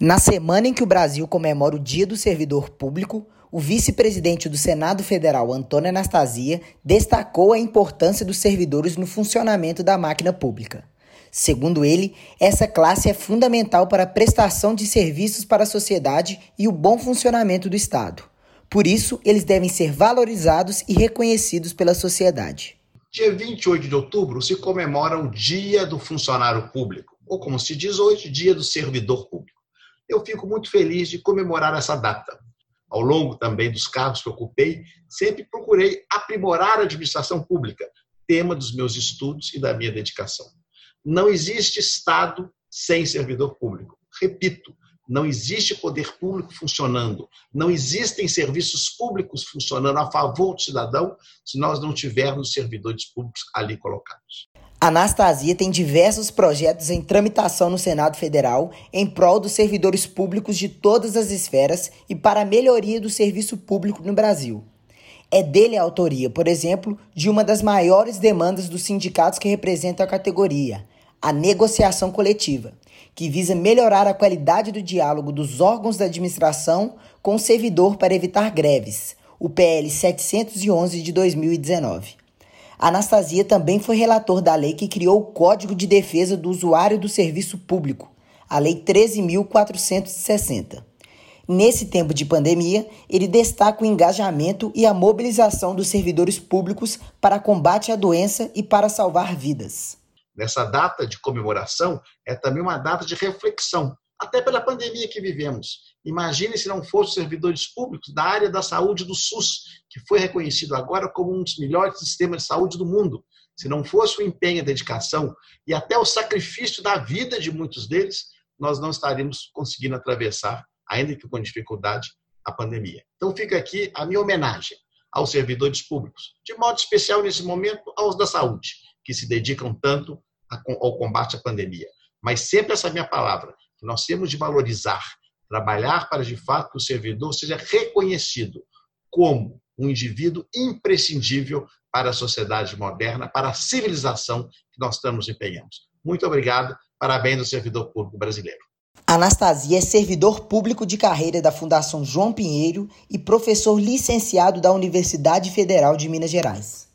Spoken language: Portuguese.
Na semana em que o Brasil comemora o Dia do Servidor Público, o vice-presidente do Senado Federal, Antônio Anastasia, destacou a importância dos servidores no funcionamento da máquina pública. Segundo ele, essa classe é fundamental para a prestação de serviços para a sociedade e o bom funcionamento do Estado. Por isso, eles devem ser valorizados e reconhecidos pela sociedade. Dia 28 de outubro se comemora o Dia do Funcionário Público, ou como se diz hoje, Dia do Servidor Público eu fico muito feliz de comemorar essa data. Ao longo também dos cargos que ocupei, sempre procurei aprimorar a administração pública, tema dos meus estudos e da minha dedicação. Não existe Estado sem servidor público. Repito, não existe poder público funcionando, não existem serviços públicos funcionando a favor do cidadão se nós não tivermos servidores públicos ali colocados. Anastasia tem diversos projetos em tramitação no Senado Federal em prol dos servidores públicos de todas as esferas e para a melhoria do serviço público no Brasil. É dele a autoria, por exemplo, de uma das maiores demandas dos sindicatos que representam a categoria, a negociação coletiva, que visa melhorar a qualidade do diálogo dos órgãos da administração com o servidor para evitar greves, o PL 711 de 2019. Anastasia também foi relator da lei que criou o Código de Defesa do Usuário do Serviço Público, a Lei 13.460. Nesse tempo de pandemia, ele destaca o engajamento e a mobilização dos servidores públicos para combate à doença e para salvar vidas. Nessa data de comemoração é também uma data de reflexão, até pela pandemia que vivemos. Imagine se não fossem servidores públicos da área da saúde do SUS, que foi reconhecido agora como um dos melhores sistemas de saúde do mundo. Se não fosse o empenho, a dedicação e até o sacrifício da vida de muitos deles, nós não estaríamos conseguindo atravessar, ainda que com dificuldade, a pandemia. Então fica aqui a minha homenagem aos servidores públicos, de modo especial nesse momento aos da saúde, que se dedicam tanto ao combate à pandemia. Mas sempre essa minha palavra, que nós temos de valorizar trabalhar para de fato que o servidor seja reconhecido como um indivíduo imprescindível para a sociedade moderna, para a civilização que nós estamos empenhamos. Muito obrigado, parabéns ao servidor público brasileiro. Anastasia é servidor público de carreira da Fundação João Pinheiro e professor licenciado da Universidade Federal de Minas Gerais.